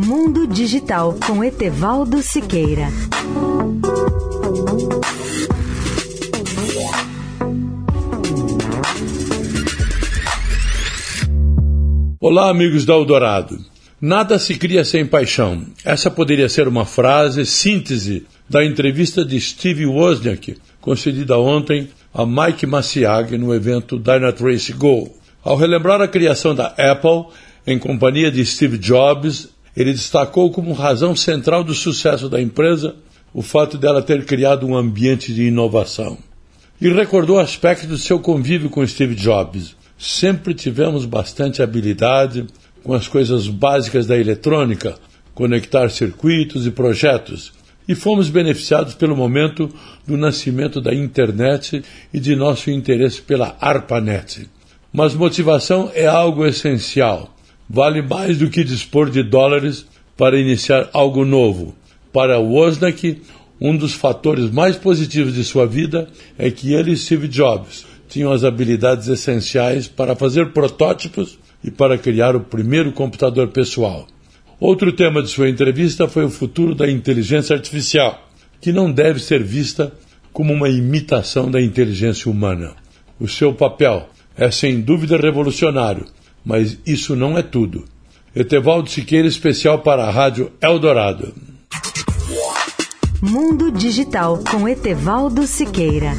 Mundo Digital com Etevaldo Siqueira. Olá, amigos da Eldorado. Nada se cria sem paixão. Essa poderia ser uma frase síntese da entrevista de Steve Wozniak, concedida ontem a Mike Massiag no evento Dynatrace Go. Ao relembrar a criação da Apple, em companhia de Steve Jobs, ele destacou como razão central do sucesso da empresa o fato dela ter criado um ambiente de inovação. E recordou aspectos do seu convívio com Steve Jobs. Sempre tivemos bastante habilidade com as coisas básicas da eletrônica, conectar circuitos e projetos, e fomos beneficiados pelo momento do nascimento da internet e de nosso interesse pela ARPANET. Mas motivação é algo essencial. Vale mais do que dispor de dólares para iniciar algo novo. Para Wozniak, um dos fatores mais positivos de sua vida é que ele e Steve Jobs tinham as habilidades essenciais para fazer protótipos e para criar o primeiro computador pessoal. Outro tema de sua entrevista foi o futuro da inteligência artificial, que não deve ser vista como uma imitação da inteligência humana. O seu papel é sem dúvida revolucionário, mas isso não é tudo. Etevaldo Siqueira, especial para a Rádio Eldorado. Mundo Digital com Etevaldo Siqueira.